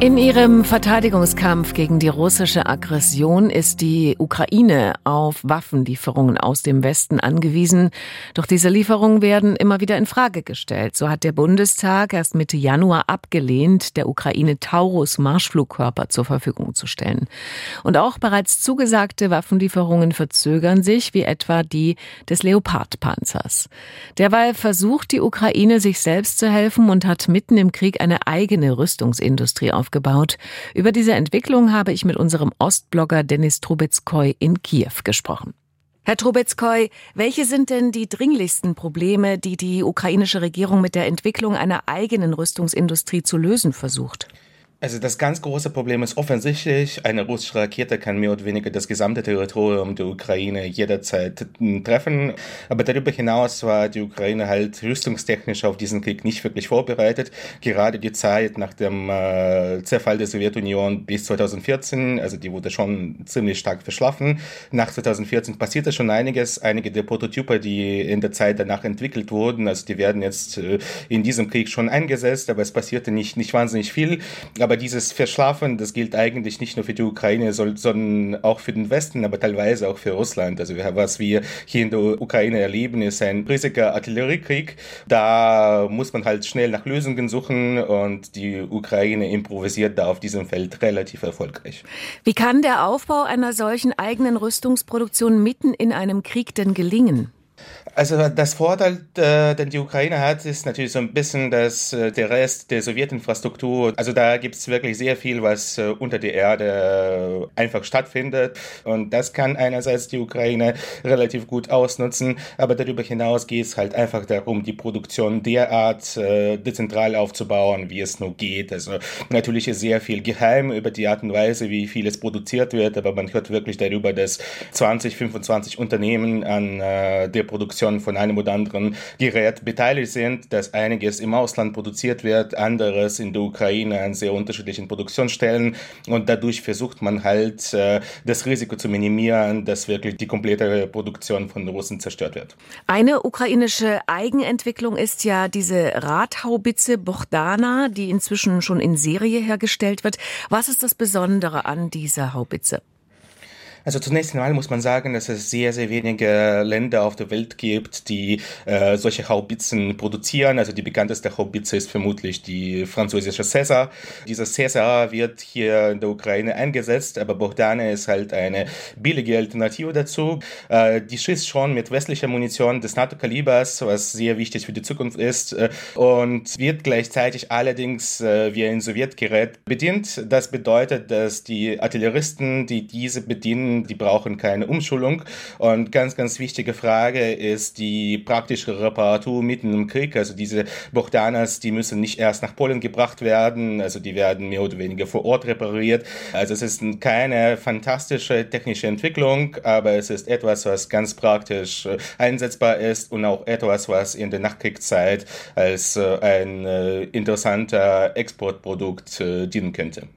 In ihrem Verteidigungskampf gegen die russische Aggression ist die Ukraine auf Waffenlieferungen aus dem Westen angewiesen. Doch diese Lieferungen werden immer wieder in Frage gestellt. So hat der Bundestag erst Mitte Januar abgelehnt, der Ukraine Taurus Marschflugkörper zur Verfügung zu stellen. Und auch bereits zugesagte Waffenlieferungen verzögern sich, wie etwa die des Leopard-Panzers. Derweil versucht die Ukraine, sich selbst zu helfen und hat mitten im Krieg eine eigene Rüstungsindustrie aufgebaut aufgebaut. Über diese Entwicklung habe ich mit unserem Ostblogger Denis Trubetskoy in Kiew gesprochen. Herr Trubetskoy, welche sind denn die dringlichsten Probleme, die die ukrainische Regierung mit der Entwicklung einer eigenen Rüstungsindustrie zu lösen versucht? Also das ganz große Problem ist offensichtlich, eine russische Rakete kann mehr oder weniger das gesamte Territorium der Ukraine jederzeit treffen. Aber darüber hinaus war die Ukraine halt rüstungstechnisch auf diesen Krieg nicht wirklich vorbereitet. Gerade die Zeit nach dem äh, Zerfall der Sowjetunion bis 2014, also die wurde schon ziemlich stark verschlafen. Nach 2014 passierte schon einiges. Einige der Prototypen, die in der Zeit danach entwickelt wurden, also die werden jetzt äh, in diesem Krieg schon eingesetzt, aber es passierte nicht, nicht wahnsinnig viel. Aber aber dieses Verschlafen, das gilt eigentlich nicht nur für die Ukraine, sondern auch für den Westen, aber teilweise auch für Russland. Also was wir hier in der Ukraine erleben, ist ein riesiger Artilleriekrieg. Da muss man halt schnell nach Lösungen suchen und die Ukraine improvisiert da auf diesem Feld relativ erfolgreich. Wie kann der Aufbau einer solchen eigenen Rüstungsproduktion mitten in einem Krieg denn gelingen? Also das Vorteil, äh, den die Ukraine hat, ist natürlich so ein bisschen, dass äh, der Rest der Sowjetinfrastruktur, also da gibt es wirklich sehr viel, was äh, unter der Erde einfach stattfindet. Und das kann einerseits die Ukraine relativ gut ausnutzen, aber darüber hinaus geht es halt einfach darum, die Produktion derart dezentral aufzubauen, wie es nur geht. Also natürlich ist sehr viel geheim über die Art und Weise, wie vieles produziert wird, aber man hört wirklich darüber, dass 20, 25 Unternehmen an der Produktion von einem oder anderen Gerät beteiligt sind, dass einiges im Ausland produziert wird, anderes in der Ukraine an sehr unterschiedlichen Produktionsstellen und dadurch versucht man halt äh, das Risiko zu minimieren, dass wirklich die komplette Produktion von Russen zerstört wird. Eine ukrainische Eigenentwicklung ist ja diese Radhaubitze Bogdana, die inzwischen schon in Serie hergestellt wird. Was ist das Besondere an dieser Haubitze? Also zunächst einmal muss man sagen, dass es sehr, sehr wenige Länder auf der Welt gibt, die äh, solche Haubitzen produzieren. Also die bekannteste Haubitze ist vermutlich die französische Cäsar. Dieser Cäsar wird hier in der Ukraine eingesetzt, aber Bogdane ist halt eine billige Alternative dazu. Äh, die schießt schon mit westlicher Munition des NATO-Kalibers, was sehr wichtig für die Zukunft ist, äh, und wird gleichzeitig allerdings äh, wie ein Sowjetgerät bedient. Das bedeutet, dass die Artilleristen, die diese bedienen, die brauchen keine Umschulung. Und ganz, ganz wichtige Frage ist die praktische Reparatur mitten im Krieg. Also diese Bogdanas, die müssen nicht erst nach Polen gebracht werden, also die werden mehr oder weniger vor Ort repariert. Also es ist keine fantastische technische Entwicklung, aber es ist etwas, was ganz praktisch äh, einsetzbar ist und auch etwas, was in der Nachkriegszeit als äh, ein äh, interessanter Exportprodukt dienen könnte.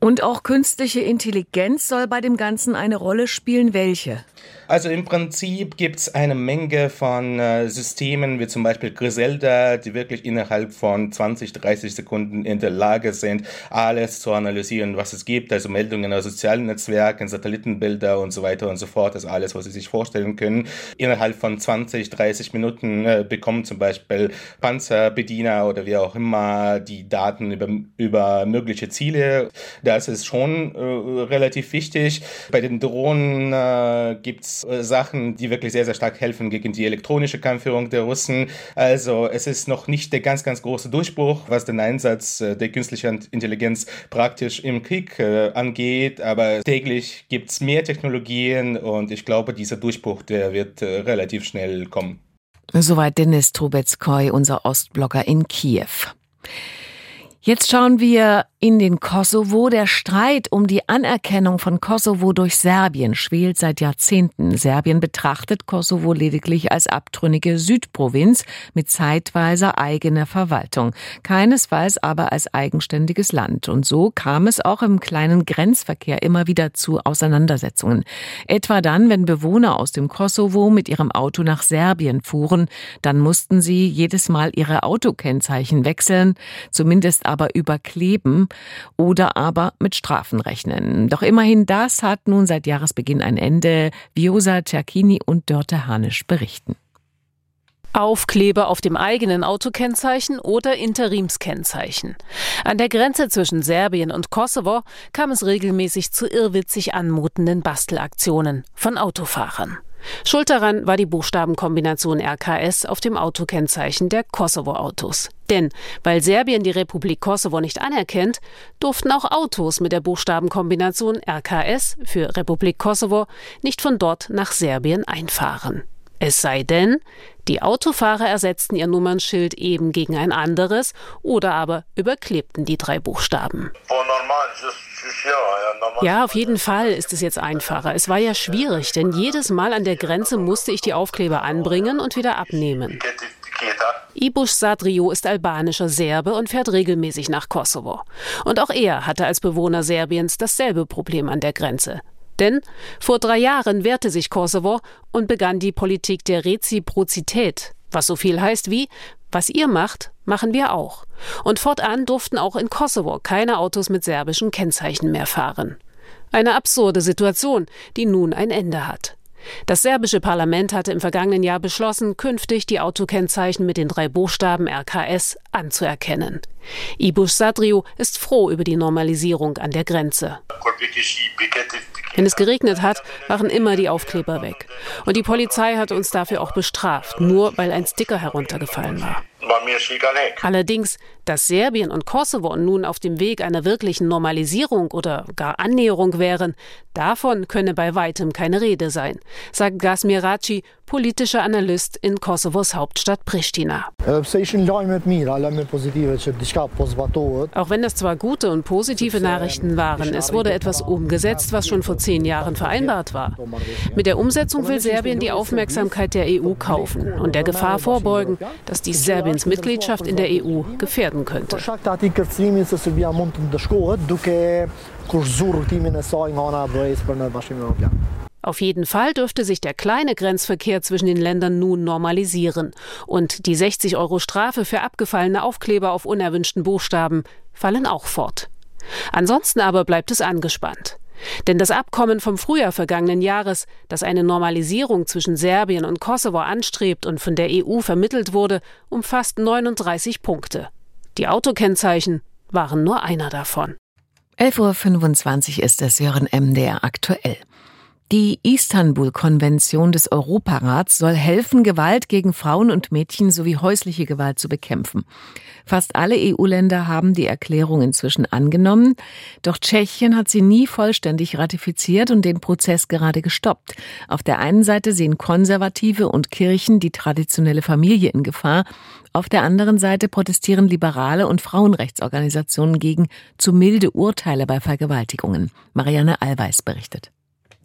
Und auch künstliche Intelligenz soll bei dem Ganzen eine Rolle spielen. Welche? Also im Prinzip gibt es eine Menge von äh, Systemen, wie zum Beispiel Griselda, die wirklich innerhalb von 20, 30 Sekunden in der Lage sind, alles zu analysieren, was es gibt. Also Meldungen aus sozialen Netzwerken, Satellitenbilder und so weiter und so fort. Das ist alles, was Sie sich vorstellen können. Innerhalb von 20, 30 Minuten äh, bekommen zum Beispiel Panzerbediener oder wie auch immer die Daten über, über mögliche Ziele. Das ist schon äh, relativ wichtig. Bei den Drohnen äh, gibt es äh, Sachen, die wirklich sehr, sehr stark helfen gegen die elektronische Kampfführung der Russen. Also es ist noch nicht der ganz, ganz große Durchbruch, was den Einsatz äh, der künstlichen Intelligenz praktisch im Krieg äh, angeht, aber täglich gibt es mehr Technologien und ich glaube, dieser Durchbruch, der wird relativ schnell kommen. Soweit Denis Trubetskoy, unser Ostblocker in Kiew. Jetzt schauen wir in den Kosovo. Der Streit um die Anerkennung von Kosovo durch Serbien schwelt seit Jahrzehnten. Serbien betrachtet Kosovo lediglich als abtrünnige Südprovinz mit zeitweiser eigener Verwaltung, keinesfalls aber als eigenständiges Land. Und so kam es auch im kleinen Grenzverkehr immer wieder zu Auseinandersetzungen. Etwa dann, wenn Bewohner aus dem Kosovo mit ihrem Auto nach Serbien fuhren, dann mussten sie jedes Mal ihre Autokennzeichen wechseln, zumindest aber überkleben oder aber mit Strafen rechnen. Doch immerhin das hat nun seit Jahresbeginn ein Ende. Viosa Cerchini und Dörte Hanisch berichten. Aufkleber auf dem eigenen Autokennzeichen oder Interimskennzeichen. An der Grenze zwischen Serbien und Kosovo kam es regelmäßig zu irrwitzig anmutenden Bastelaktionen von Autofahrern. Schuld daran war die Buchstabenkombination RKS auf dem Autokennzeichen der Kosovo-Autos. Denn weil Serbien die Republik Kosovo nicht anerkennt, durften auch Autos mit der Buchstabenkombination RKS für Republik Kosovo nicht von dort nach Serbien einfahren. Es sei denn, die Autofahrer ersetzten ihr Nummernschild eben gegen ein anderes oder aber überklebten die drei Buchstaben. Ja, auf jeden Fall ist es jetzt einfacher. Es war ja schwierig, denn jedes Mal an der Grenze musste ich die Aufkleber anbringen und wieder abnehmen. Ibush Sadrio ist albanischer Serbe und fährt regelmäßig nach Kosovo. Und auch er hatte als Bewohner Serbiens dasselbe Problem an der Grenze. Denn vor drei Jahren wehrte sich Kosovo und begann die Politik der Reziprozität, was so viel heißt wie, was ihr macht, machen wir auch. Und fortan durften auch in Kosovo keine Autos mit serbischen Kennzeichen mehr fahren. Eine absurde Situation, die nun ein Ende hat. Das serbische Parlament hatte im vergangenen Jahr beschlossen, künftig die Autokennzeichen mit den drei Buchstaben RKS anzuerkennen. Ibush Sadriu ist froh über die Normalisierung an der Grenze. Wenn es geregnet hat, waren immer die Aufkleber weg. Und die Polizei hat uns dafür auch bestraft, nur weil ein Sticker heruntergefallen war. Allerdings, dass Serbien und Kosovo nun auf dem Weg einer wirklichen Normalisierung oder gar Annäherung wären, davon könne bei weitem keine Rede sein, sagt Gasmir Raci, politischer Analyst in Kosovos Hauptstadt Pristina. Auch wenn das zwar gute und positive Nachrichten waren, es wurde etwas umgesetzt, was schon vor zehn Jahren vereinbart war. Mit der Umsetzung will Serbien die Aufmerksamkeit der EU kaufen und der Gefahr vorbeugen, dass dies Serbiens Mitgliedschaft in der EU gefährden könnte. Auf jeden Fall dürfte sich der kleine Grenzverkehr zwischen den Ländern nun normalisieren. Und die 60 Euro Strafe für abgefallene Aufkleber auf unerwünschten Buchstaben fallen auch fort. Ansonsten aber bleibt es angespannt. Denn das Abkommen vom Frühjahr vergangenen Jahres, das eine Normalisierung zwischen Serbien und Kosovo anstrebt und von der EU vermittelt wurde, umfasst 39 Punkte. Die Autokennzeichen waren nur einer davon. 11.25 Uhr ist es Sören MDR aktuell. Die Istanbul-Konvention des Europarats soll helfen, Gewalt gegen Frauen und Mädchen sowie häusliche Gewalt zu bekämpfen. Fast alle EU-Länder haben die Erklärung inzwischen angenommen, doch Tschechien hat sie nie vollständig ratifiziert und den Prozess gerade gestoppt. Auf der einen Seite sehen Konservative und Kirchen die traditionelle Familie in Gefahr, auf der anderen Seite protestieren liberale und Frauenrechtsorganisationen gegen zu milde Urteile bei Vergewaltigungen. Marianne Allweis berichtet.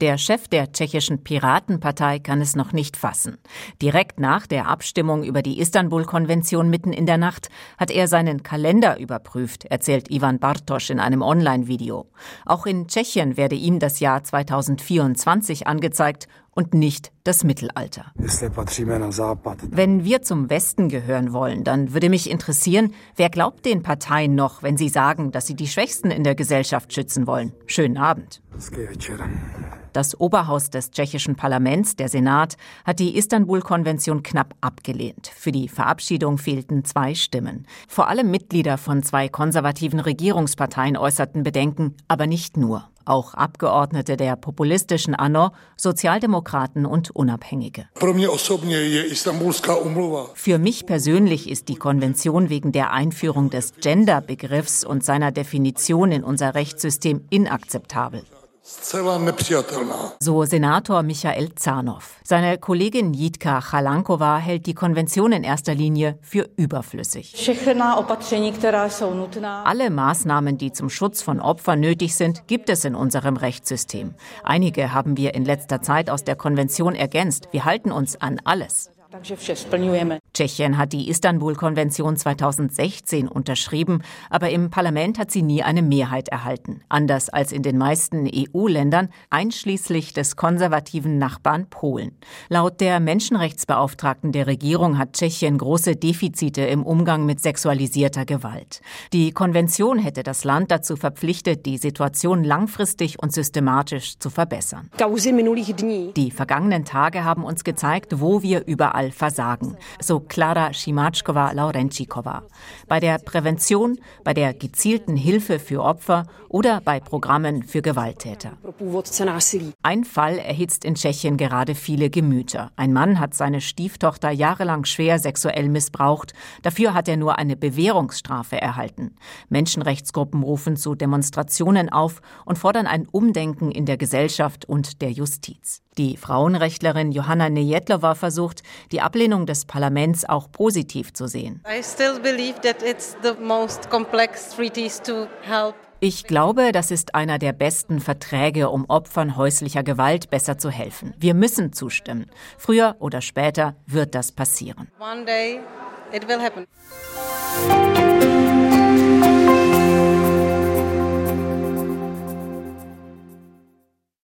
Der Chef der tschechischen Piratenpartei kann es noch nicht fassen. Direkt nach der Abstimmung über die Istanbul-Konvention mitten in der Nacht hat er seinen Kalender überprüft, erzählt Ivan Bartosch in einem Online-Video. Auch in Tschechien werde ihm das Jahr 2024 angezeigt und nicht das Mittelalter. Wenn wir zum Westen gehören wollen, dann würde mich interessieren, wer glaubt den Parteien noch, wenn sie sagen, dass sie die Schwächsten in der Gesellschaft schützen wollen? Schönen Abend. Das Oberhaus des tschechischen Parlaments, der Senat, hat die Istanbul-Konvention knapp abgelehnt. Für die Verabschiedung fehlten zwei Stimmen. Vor allem Mitglieder von zwei konservativen Regierungsparteien äußerten Bedenken, aber nicht nur. Auch Abgeordnete der populistischen ANO, Sozialdemokraten und Unabhängige. Für mich persönlich ist die Konvention wegen der Einführung des Gender-Begriffs und seiner Definition in unser Rechtssystem inakzeptabel. So Senator Michael Zanow. Seine Kollegin Jitka Chalankova hält die Konvention in erster Linie für überflüssig. Alle Maßnahmen, die zum Schutz von Opfern nötig sind, gibt es in unserem Rechtssystem. Einige haben wir in letzter Zeit aus der Konvention ergänzt. Wir halten uns an alles. Tschechien hat die Istanbul-Konvention 2016 unterschrieben, aber im Parlament hat sie nie eine Mehrheit erhalten. Anders als in den meisten EU-Ländern, einschließlich des konservativen Nachbarn Polen. Laut der Menschenrechtsbeauftragten der Regierung hat Tschechien große Defizite im Umgang mit sexualisierter Gewalt. Die Konvention hätte das Land dazu verpflichtet, die Situation langfristig und systematisch zu verbessern. Die vergangenen Tage haben uns gezeigt, wo wir überall versagen, so Klara Schimatschkova-Laurenčíková. Bei der Prävention, bei der gezielten Hilfe für Opfer oder bei Programmen für Gewalttäter. Ein Fall erhitzt in Tschechien gerade viele Gemüter. Ein Mann hat seine Stieftochter jahrelang schwer sexuell missbraucht. Dafür hat er nur eine Bewährungsstrafe erhalten. Menschenrechtsgruppen rufen zu Demonstrationen auf und fordern ein Umdenken in der Gesellschaft und der Justiz. Die Frauenrechtlerin Johanna Nejedlova versucht, die Ablehnung des Parlaments auch positiv zu sehen. Ich glaube, das ist einer der besten Verträge, um Opfern häuslicher Gewalt besser zu helfen. Wir müssen zustimmen. Früher oder später wird das passieren. One day it will happen.